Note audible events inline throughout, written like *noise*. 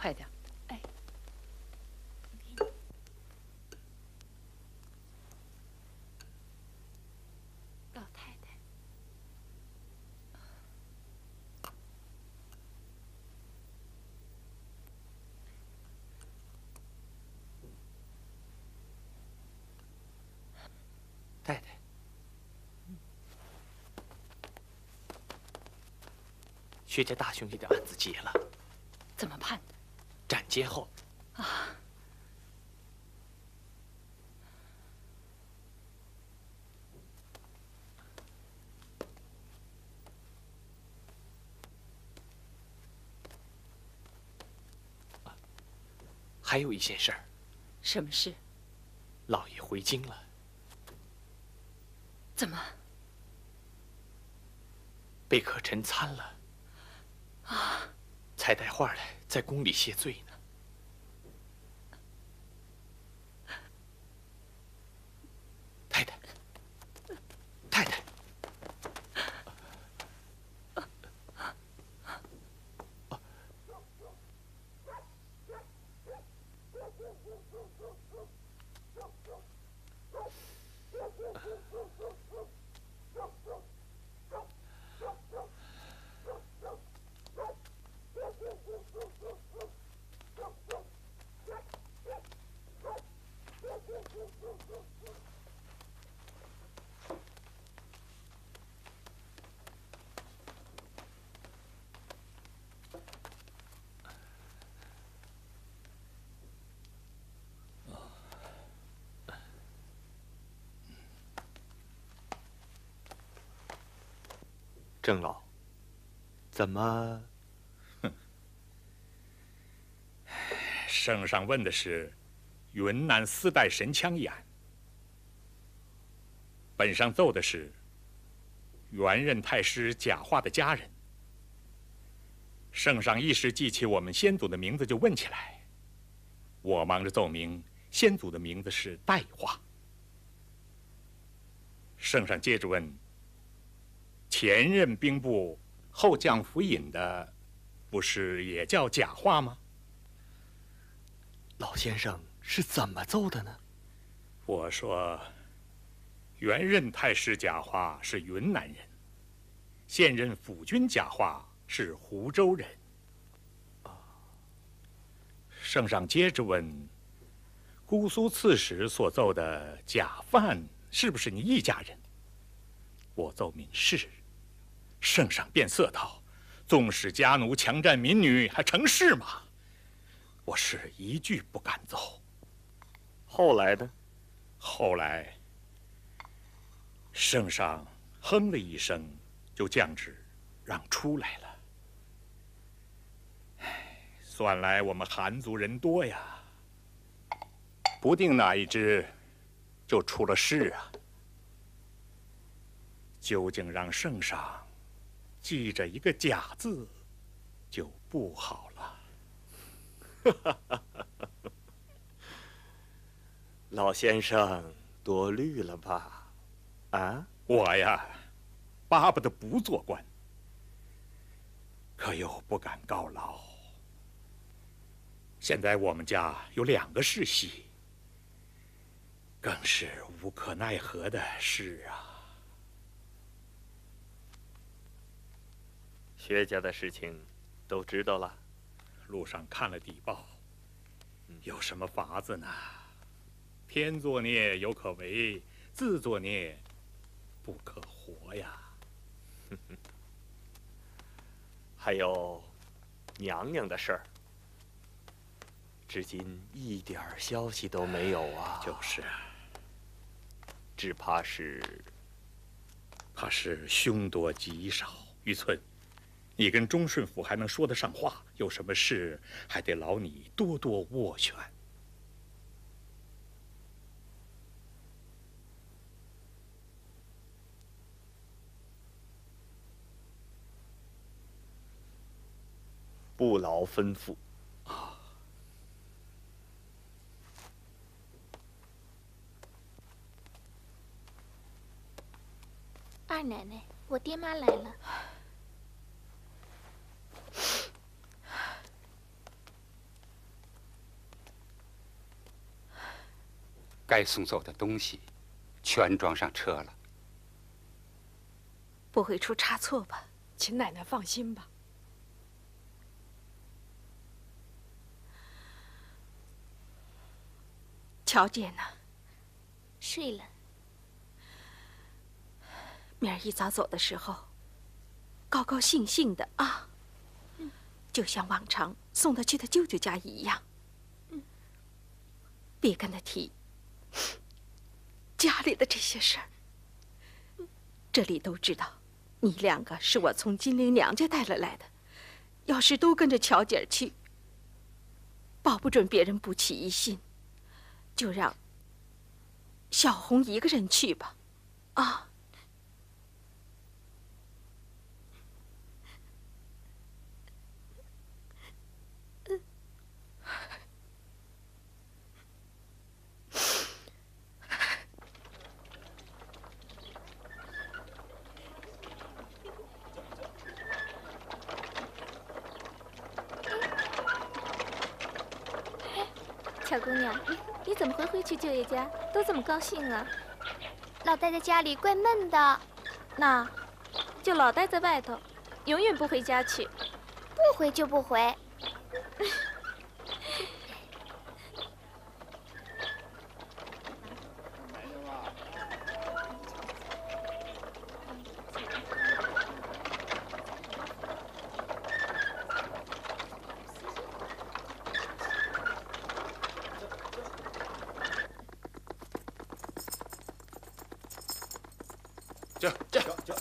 快点。哎，老太太，太太，薛家大兄弟的案子结了，怎么判的？斩监后。啊，还有一件事儿，什么事？老爷回京了。怎么？被可臣参了。啊！才带话来，在宫里谢罪呢。太太，太太，郑老，怎么？哼，圣上问的是云南四代神枪一案，本上奏的是原任太师贾化的家人。圣上一时记起我们先祖的名字，就问起来。我忙着奏明，先祖的名字是代化。圣上接着问。前任兵部后将府尹的，不是也叫假话吗？老先生是怎么奏的呢？我说，原任太师假话是云南人，现任府军假话是湖州人。圣上接着问，姑苏刺史所奏的假犯是不是你一家人？我奏明是。圣上变色道：“纵使家奴强占民女，还成事吗？”我是一句不敢奏。后来呢？后来，圣上哼了一声，就降旨让出来了。唉，算来我们韩族人多呀，不定哪一支就出了事啊。究竟让圣上。记着一个假字，就不好了。老先生多虑了吧？啊，我呀，巴不得不做官，可又不敢告老。现在我们家有两个世袭，更是无可奈何的事啊。薛家的事情都知道了，路上看了底报，有什么法子呢？天作孽犹可为，自作孽不可活呀。*laughs* 还有娘娘的事儿，至今一点消息都没有啊。就是啊，只怕是，怕是凶多吉少，玉寸。你跟忠顺府还能说得上话，有什么事还得劳你多多斡旋。不劳吩咐。啊，二奶奶，我爹妈来了。该送走的东西全装上车了。不会出差错吧？请奶奶放心吧。乔姐呢？睡了。明儿一早走的时候，高高兴兴的啊，就像往常送他去他舅舅家一样。别跟他提 *laughs* 家里的这些事儿。这里都知道，你两个是我从金陵娘家带了来的。要是都跟着乔姐儿去，保不准别人不起疑心。就让小红一个人去吧，啊。巧姑娘，你怎么会回去舅爷家？都这么高兴啊？老待在家里怪闷的，那就老待在外头，永远不回家去。不回就不回。*laughs* 这这这，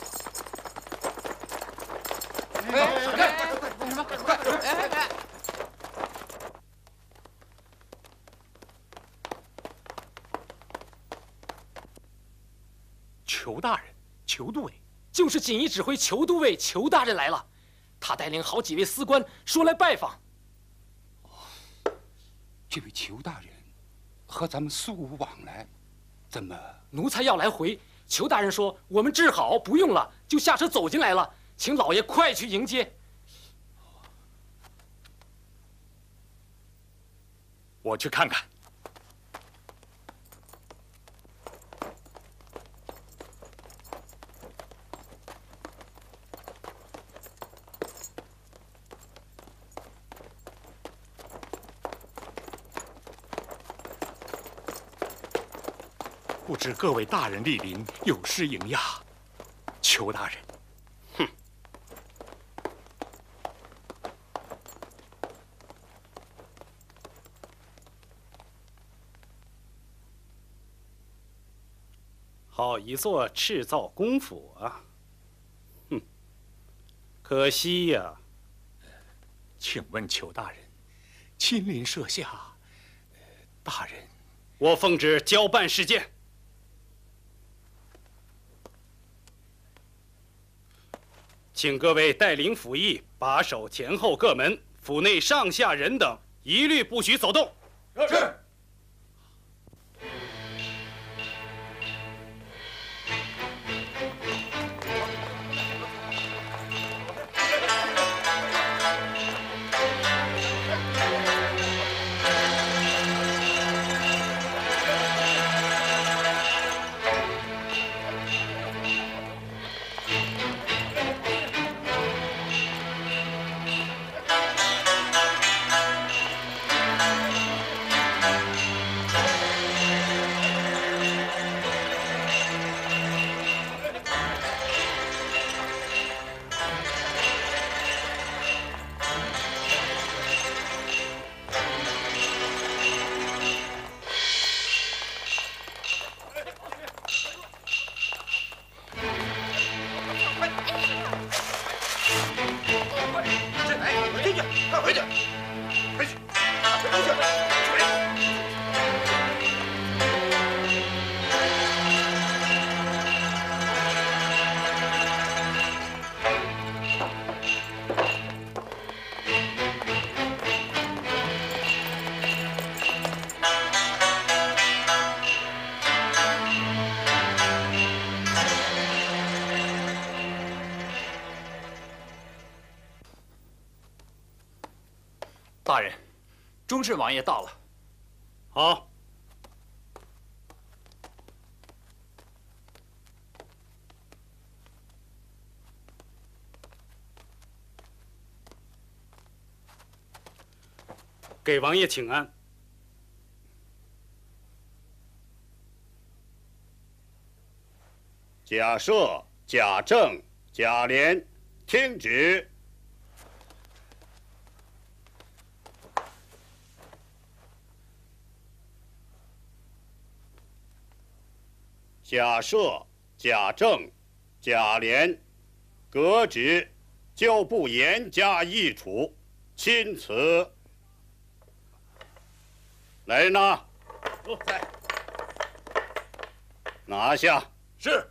裘大人，裘都尉，就是锦衣指挥裘都尉裘大人来了，他带领好几位司官说来拜访。这位裘大人和咱们素无往来，怎么？奴才要来回，裘大人说我们治好不用了，就下车走进来了，请老爷快去迎接。我去看看。不知各位大人莅临，有失迎驾。裘大人，哼！好一座赤造功府啊！哼，可惜呀。请问裘大人，亲临设下，大人，我奉旨交办事件。请各位带领府役把守前后各门，府内上下人等一律不许走动。是。朱氏王爷到了。好。给王爷请安。假设贾政贾琏听旨。贾赦、贾政、贾琏，革职，就不严加议处，钦此。来人呐！在。拿下。是。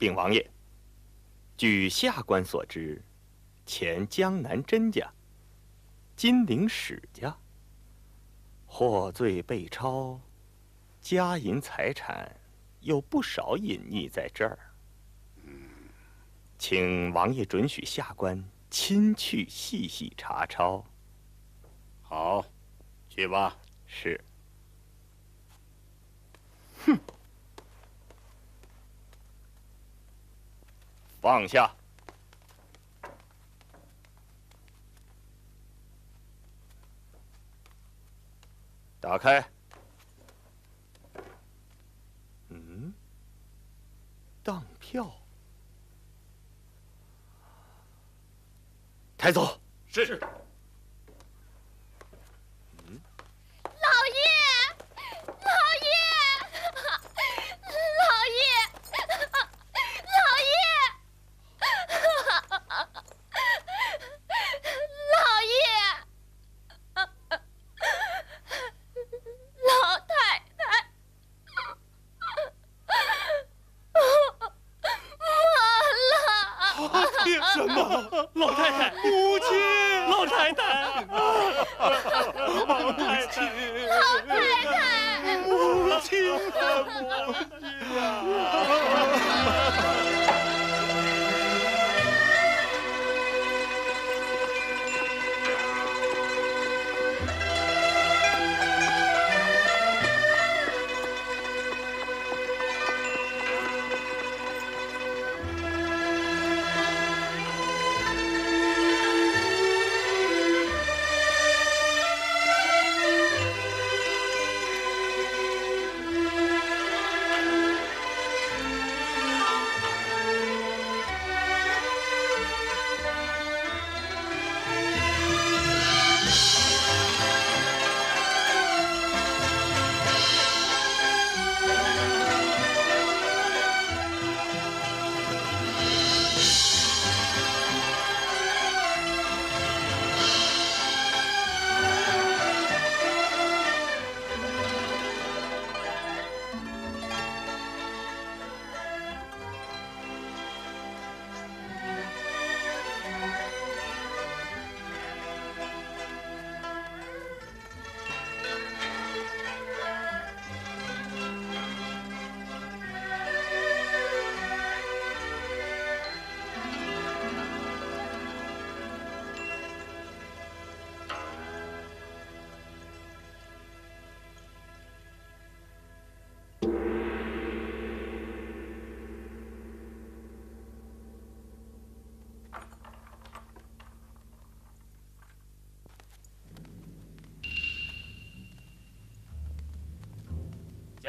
禀王爷，据下官所知，前江南甄家、金陵史家获罪被抄，家银财产有不少隐匿在这儿。请王爷准许下官亲去细细查抄。好，去吧。是。哼。放下！打开！嗯，当票。抬走。是。老太太。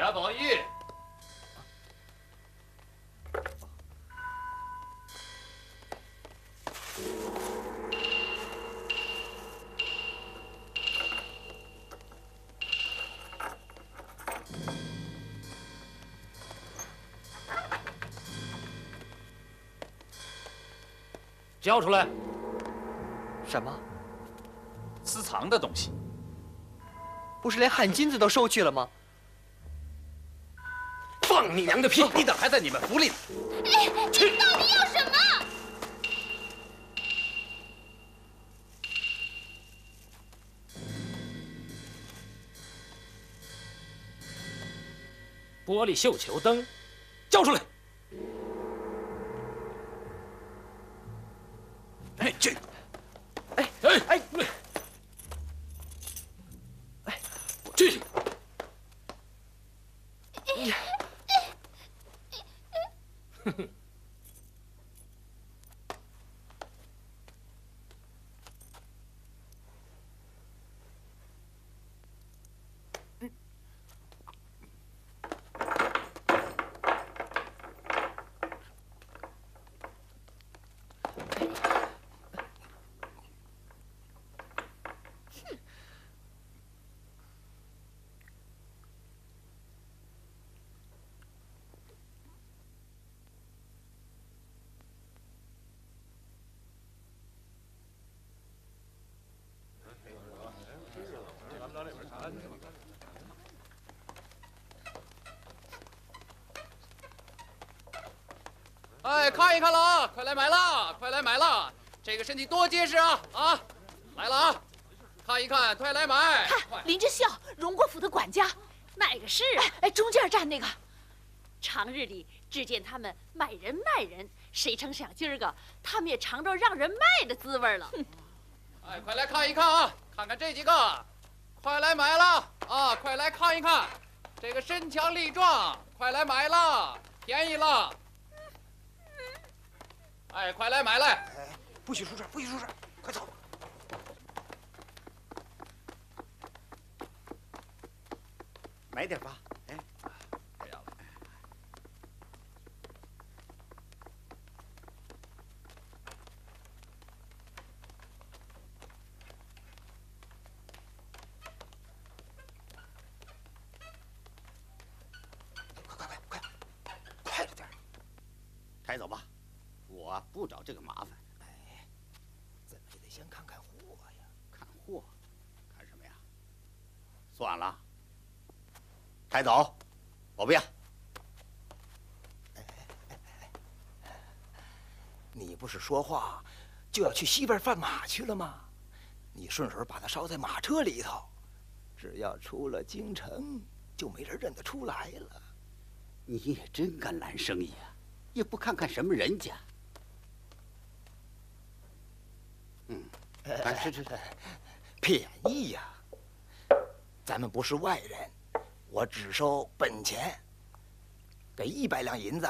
贾宝玉交出来。什么？私藏的东西。不是连汗巾子都收去了吗？放你娘的屁！你等还在你们府里呢。哎，你到底要什么？玻璃绣球灯，交出来！看一看了啊！快来买了，快来买了！这个身体多结实啊！啊，来了啊！看一看，快来买！看林之孝，荣国府的管家，哪个是？啊哎，中间站那个。常日里只见他们买人卖人，谁成想今儿个他们也尝着让人卖的滋味了。哎，快来看一看啊！看看这几个，快来买了啊！快来看一看，这个身强力壮，快来买了，便宜了！哎，快来买来！哎，不许出声，不许出声，快走！买点吧，哎，不要了。快快快快，快着点！抬走吧，我不找这个麻烦。哎，怎么也得先看看货呀。看货？看什么呀？算了，抬走，我不要。你不是说话就要去西边贩马去了吗？你顺手把它烧在马车里头，只要出了京城，就没人认得出来了。你也真敢揽生意啊！也不看看什么人家。便宜呀！咱们不是外人，我只收本钱，给一百两银子，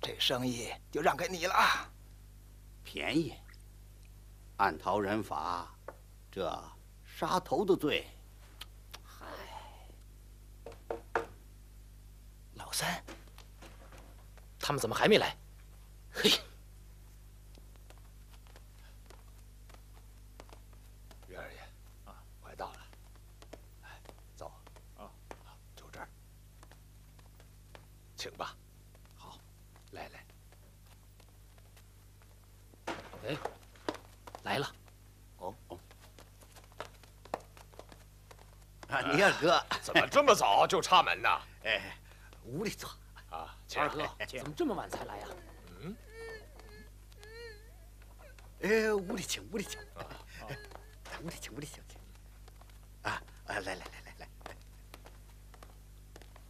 这生意就让给你了。便宜？按逃人法，这杀头的罪。嗨，老三，他们怎么还没来？嘿，于二爷，啊，快到了，来，走，啊，就这儿，请吧。好，来来。哎，来了。哦哦。啊，你二哥怎么这么早就插门呢？哎，屋里坐。啊，二哥，怎么这么晚才来呀？嗯。哎，屋里请，屋里请。啊，屋里请，屋里请，请。啊啊，来来来来来。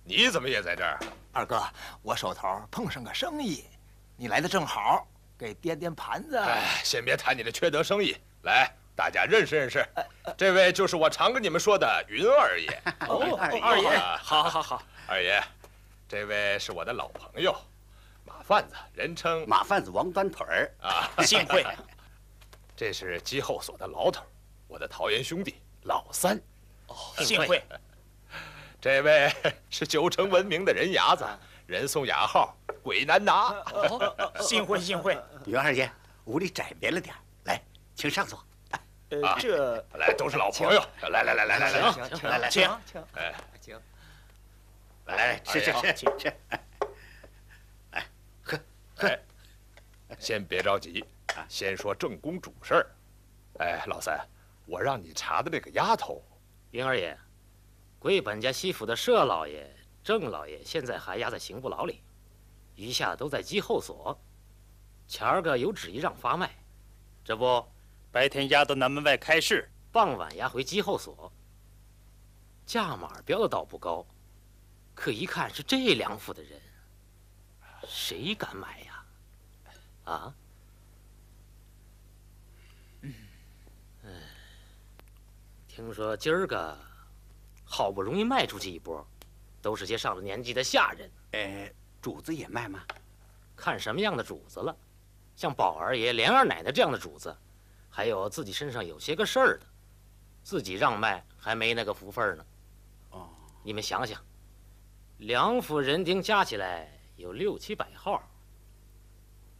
你怎么也在这儿？二哥，我手头碰上个生意，你来的正好，给掂掂盘子。哎，先别谈你的缺德生意，来，大家认识认识。这位就是我常跟你们说的云二爷。哦，二爷，好，好，好，二爷，这位是我的老朋友，马贩子，人称马贩子王端腿儿啊，*laughs* 幸会。这是机后所的老头，我的桃园兄弟老三。哦，幸会。*laughs* 这位是九城闻名的人牙子，人送雅号“鬼难拿”。哦，幸会幸会。云二爷，屋里窄别了点来，请上座。呃，这来都是老朋友，来来来来来来，请请来来请，哎，请，来来吃吃吃吃吃。来，喝喝，先别着急，先说正宫主事儿。哎，老三，我让你查的那个丫头，云二爷，贵本家西府的佘老爷、郑老爷现在还押在刑部牢里，余下都在缉后所。前儿个有旨意让发卖，这不，白天押到南门外开市，傍晚押回缉后所。价码标的倒不高，可一看是这两府的人，谁敢买呀？啊？听说今儿个好不容易卖出去一波，都是些上了年纪的下人。哎，主子也卖吗？看什么样的主子了，像宝二爷、莲二奶奶这样的主子，还有自己身上有些个事儿的，自己让卖还没那个福分呢。哦，你们想想，两府人丁加起来有六七百号，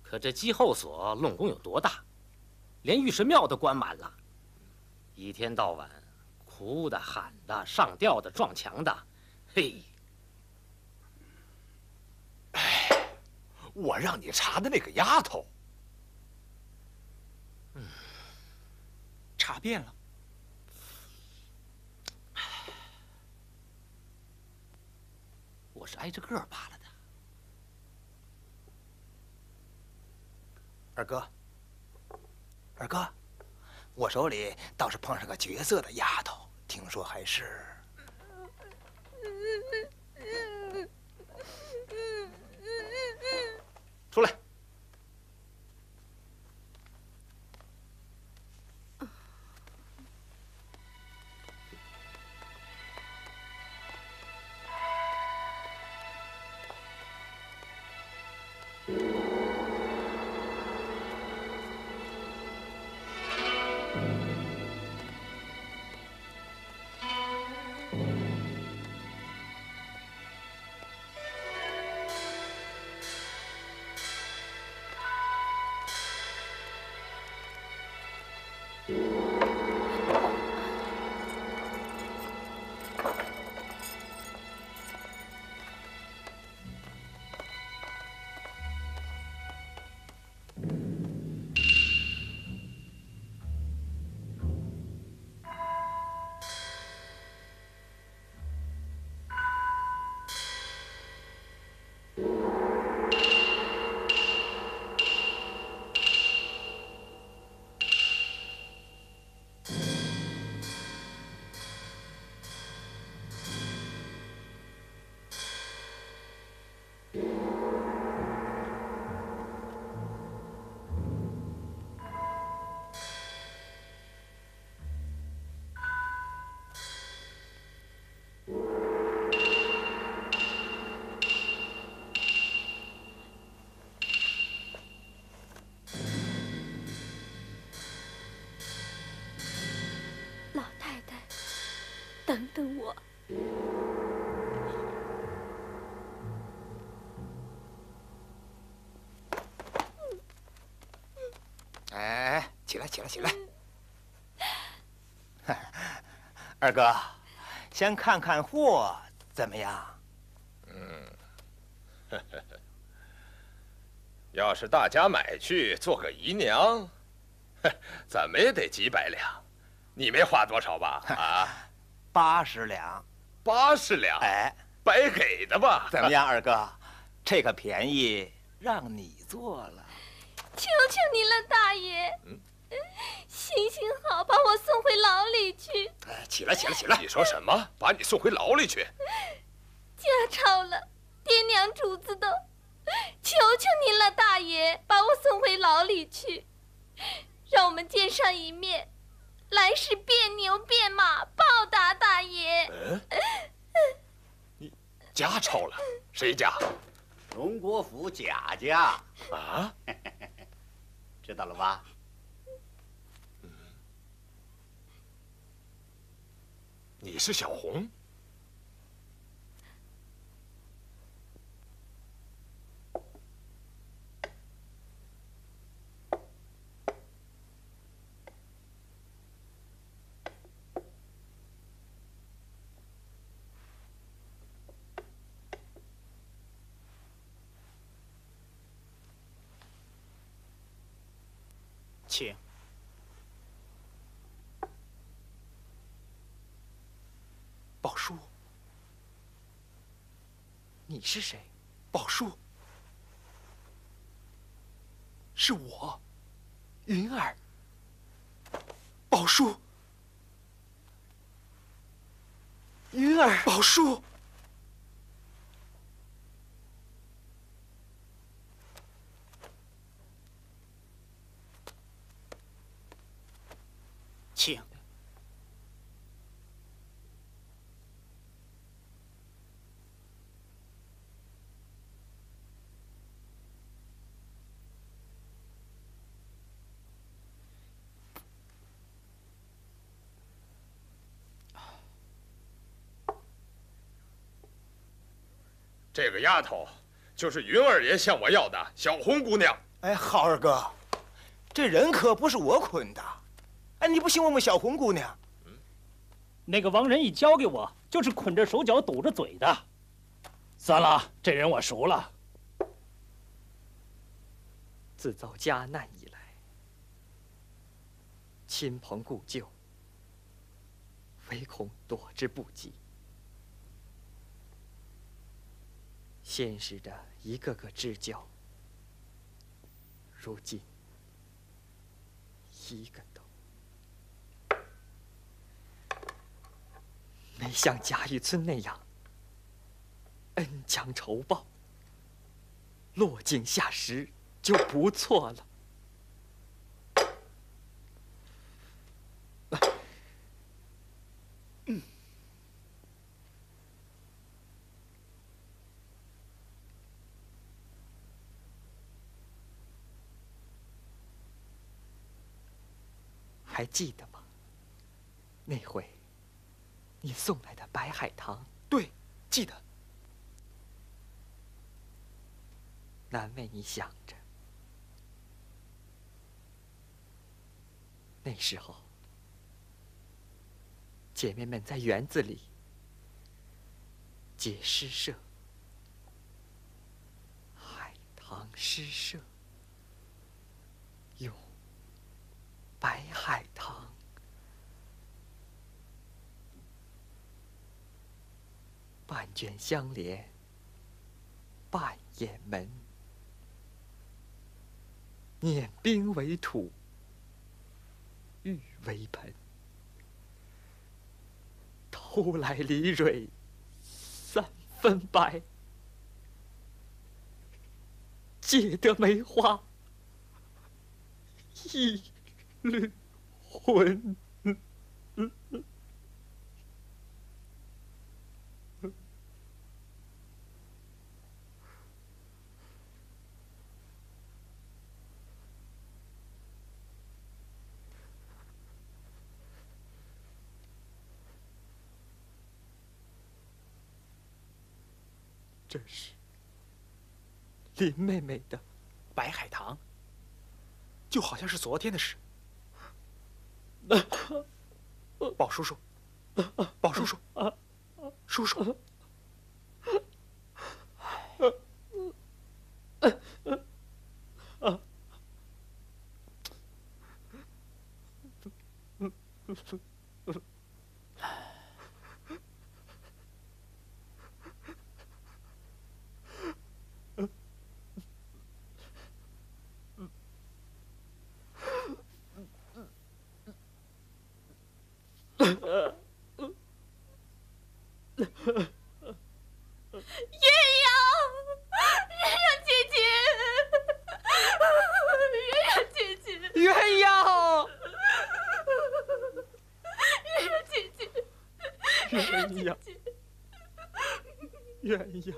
可这鸡后所拢共有多大？连御神庙都关满了，一天到晚。哭的、喊的、上吊的、撞墙的，嘿！哎，我让你查的那个丫头，嗯，查遍了。我是挨着个扒了的。二哥，二哥，我手里倒是碰上个绝色的丫头。听说还是。出来。起来！*laughs* 二哥，先看看货怎么样？嗯，要是大家买去做个姨娘，怎么也得几百两。你没花多少吧？啊？*laughs* 八十两，八十两，哎，白给的吧？怎么样，二哥？这个便宜让你做了。求求你了，大爷！嗯，行行好，把我送回牢里去。哎，起来，起来，起来！你说什么？把你送回牢里去？家抄了，爹娘主子都，求求您了，大爷，把我送回牢里去，让我们见上一面。来世变牛变马报答大爷。嗯，你家抄了？谁家？荣国府贾家。啊？*laughs* 知道了吧？你是小红？请。你是谁？宝叔，是我，云儿。宝叔，云儿，宝叔。请。这个丫头，就是云二爷向我要的小红姑娘。哎，浩二哥，这人可不是我捆的。哎，你不信问问小红姑娘。嗯那个王仁义交给我，就是捆着手脚、堵着嘴的。算了，这人我熟了。自遭家难以来，亲朋故旧，唯恐躲之不及。现实的一个个知交，如今一个都没像贾雨村那样恩将仇报，落井下石就不错了。还记得吗？那回你送来的白海棠，对，记得。难为你想着，那时候姐妹们在园子里结诗社，海棠诗社用白海棠，半卷相连，半掩门。碾冰为土，玉为盆，偷来梨蕊三分白，借得梅花一缕魂。这是林妹妹的白海棠，就好像是昨天的事。*laughs* 宝叔叔，宝叔叔，叔叔。鸳鸯，鸳鸯姐姐，鸳鸯姐姐，鸳鸯，鸳鸯姐姐，鸳鸯，鸳鸯，鸳鸯姐姐，鸳鸯姐姐，鸳鸯姐姐。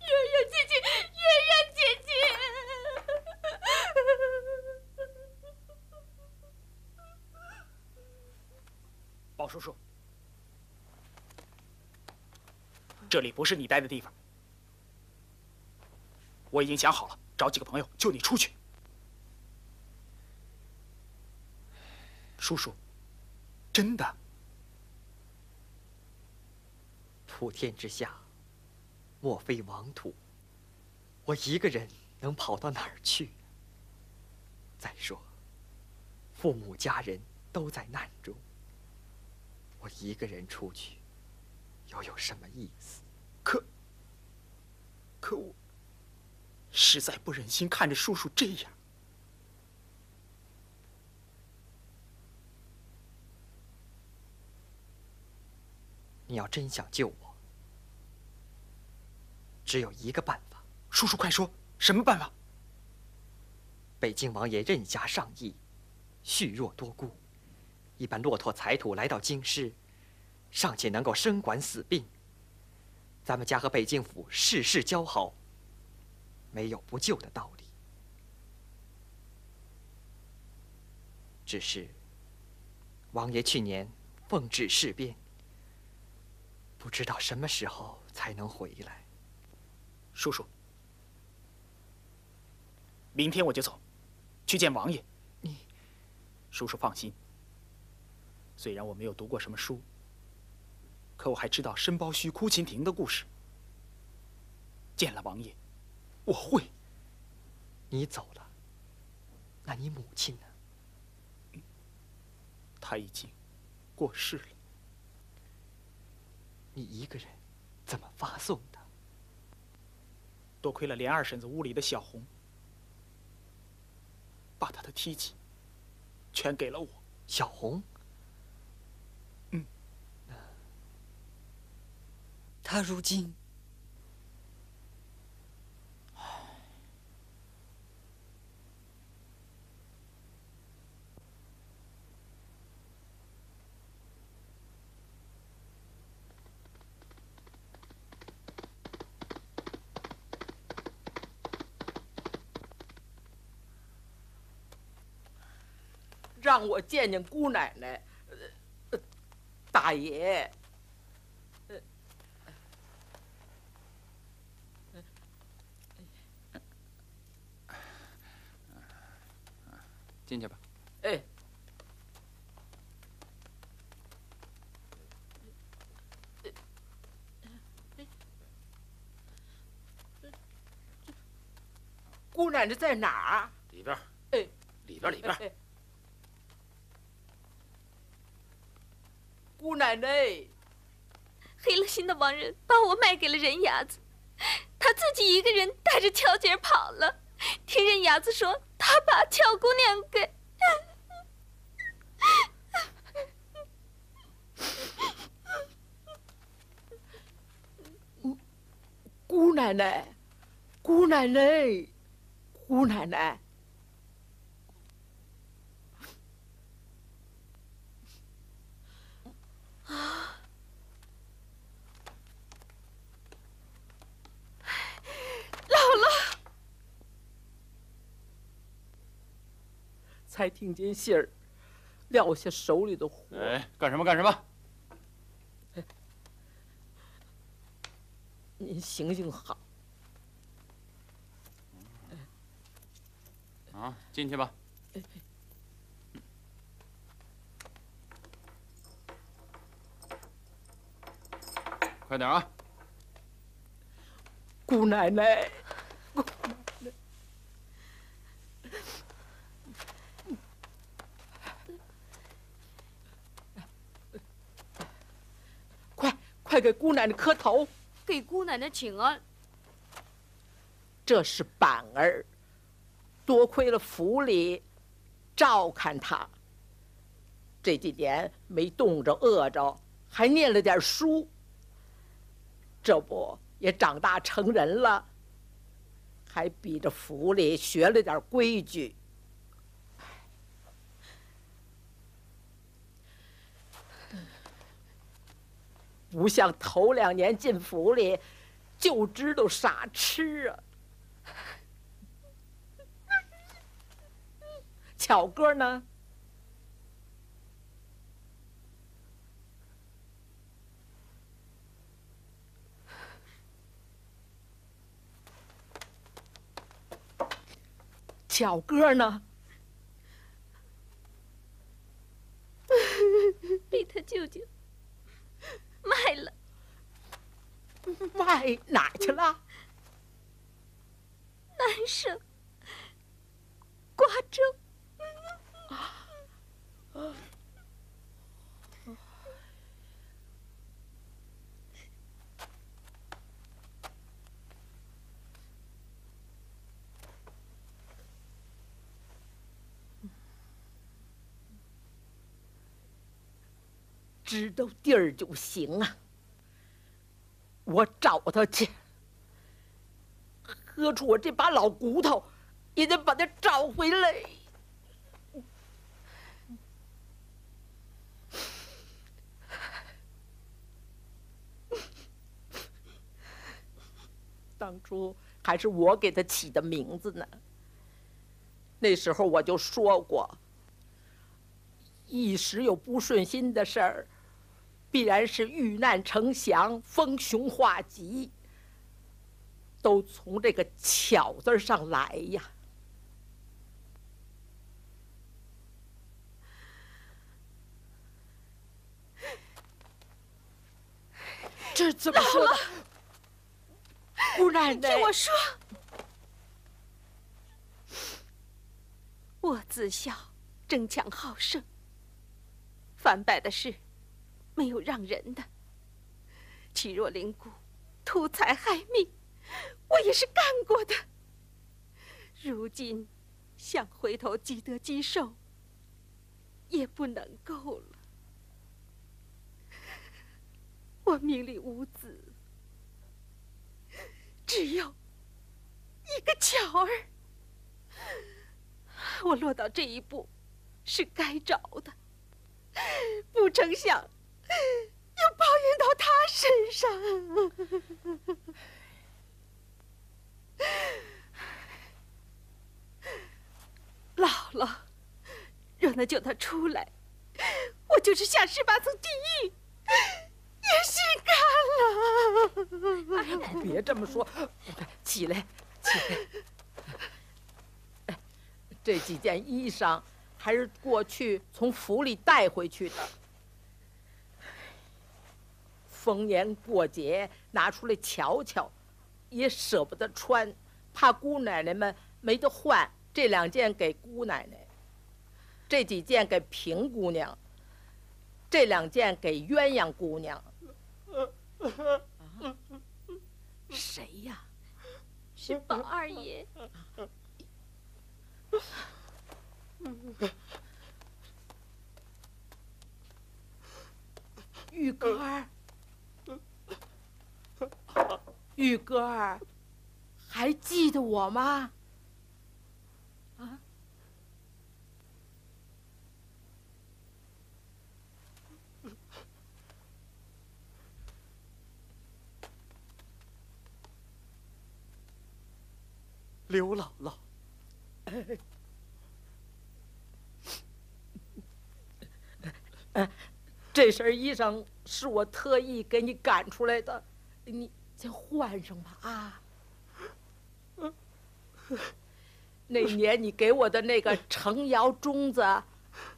鸳鸯姐姐，鸳鸯姐姐。宝叔叔，这里不是你待的地方。我已经想好了，找几个朋友救你出去。叔叔，真的，普天之下，莫非王土。我一个人能跑到哪儿去？再说，父母家人都在难中，我一个人出去，又有什么意思？可，可我实在不忍心看着叔叔这样。你要真想救我，只有一个办法。叔叔，快说，什么办法？北京王爷任侠上意，恤弱多孤，一般骆驼财土来到京师，尚且能够生管死病。咱们家和北京府世世交好，没有不救的道理。只是，王爷去年奉旨事变。不知道什么时候才能回来，叔叔。明天我就走，去见王爷。你，叔叔放心。虽然我没有读过什么书，可我还知道申包胥、哭秦亭的故事。见了王爷，我会。你走了，那你母亲呢？她已经过世了。你一个人怎么发送的？多亏了连二婶子屋里的小红，把她的梯级全给了我。小红，他如今。让我见见姑奶奶，大爷。进去吧。哎。姑奶奶在哪儿？里边。哎。里边，里边。姑奶奶，黑了心的王仁把我卖给了人牙子，他自己一个人带着巧姐跑了。听人牙子说，他把巧姑娘给……姑奶奶，姑奶奶，姑奶奶。啊！才听见信儿，撂下手里的活。哎，干什么干什么？您行行好。啊，进去吧。快点啊！姑奶奶，姑奶奶，快快给姑奶奶磕头，给姑奶奶请安。这是板儿，多亏了府里照看他，这几年没冻着饿着，还念了点书。这不也长大成人了，还比着府里学了点规矩。不像头两年进府里，就知道傻吃啊。*laughs* 巧哥呢？巧哥呢？被他舅舅卖了。卖哪去了？南省瓜州。知道地儿就行啊！我找他去，喝出我这把老骨头，也得把他找回来。当初还是我给他起的名字呢。那时候我就说过，一时有不顺心的事儿。必然是遇难成祥、逢凶化吉，都从这个“巧”字上来呀。这怎么说的？姑奶奶，听我说，我自小争强好胜，反败的事。没有让人的，欺弱凌孤、图财害命，我也是干过的。如今想回头积德积寿，也不能够了。我命里无子，只有一个巧儿。我落到这一步，是该找的，不成想。*laughs* 又抱怨到他身上，*laughs* 姥姥，若能救他出来，我就是下十八层地狱也心甘了。别这么说，起来，起来。这几件衣裳还是过去从府里带回去的。逢年过节拿出来瞧瞧，也舍不得穿，怕姑奶奶们没得换。这两件给姑奶奶，这几件给平姑娘，这两件给鸳鸯姑娘。*laughs* 谁呀？是宝二爷。玉哥儿。玉哥儿，还记得我吗？啊！刘姥姥，*laughs* 这身衣裳是我特意给你赶出来的，你。先换上吧啊！*laughs* 那年你给我的那个成窑钟子，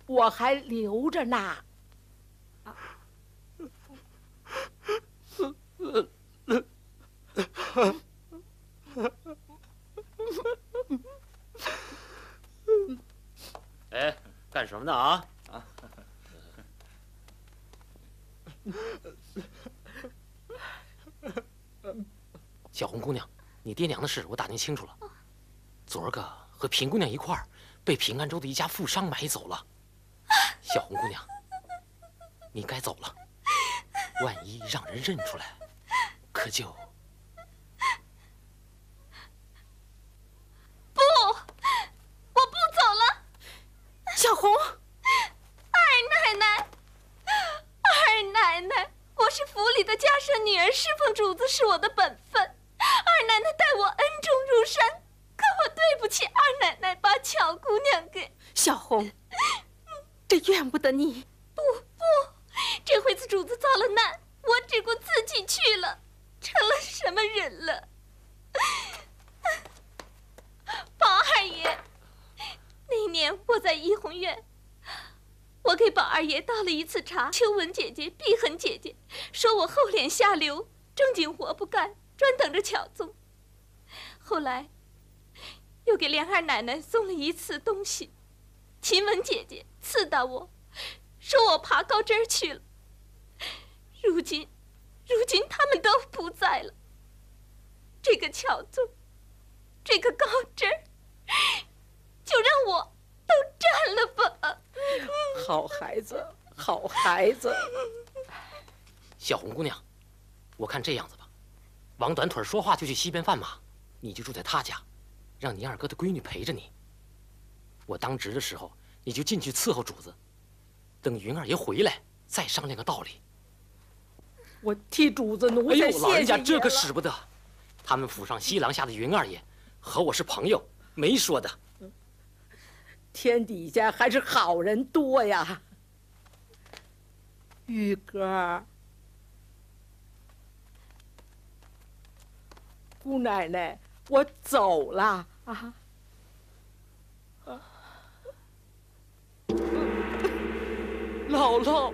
我还留着呢。哎，干什么呢啊？啊！小红姑娘，你爹娘的事我打听清楚了。昨儿个和平姑娘一块儿被平安州的一家富商买走了。小红姑娘，你该走了。万一让人认出来，可就……不，我不走了。小红，二奶奶，二奶奶，我是府里的家舍女儿，侍奉主子是我的本分。二奶奶待我恩重如山，可我对不起二奶奶，把巧姑娘给小红，这怨不得你。不不，这回子主子遭了难，我只顾自己去了，成了什么人了？宝二爷，那年我在怡红院，我给宝二爷倒了一次茶。秋文姐姐、碧痕姐姐说我厚脸下流，正经活不干，专等着巧宗。后来又给莲二奶奶送了一次东西，晴雯姐姐刺到我，说我爬高枝儿去了。如今，如今他们都不在了。这个巧宗，这个高枝儿，就让我都占了吧。好孩子，好孩子。小红姑娘，我看这样子吧，王短腿说话就去西边贩马，你就住在他家，让你二哥的闺女陪着你。我当值的时候，你就进去伺候主子，等云二爷回来再商量个道理。我替主子奴哎呦，才谢谢老人家这可使不得，他们府上西廊下的云二爷和我是朋友，没说的。天底下还是好人多呀。玉哥，姑奶奶，我走了啊。*laughs* 姥姥，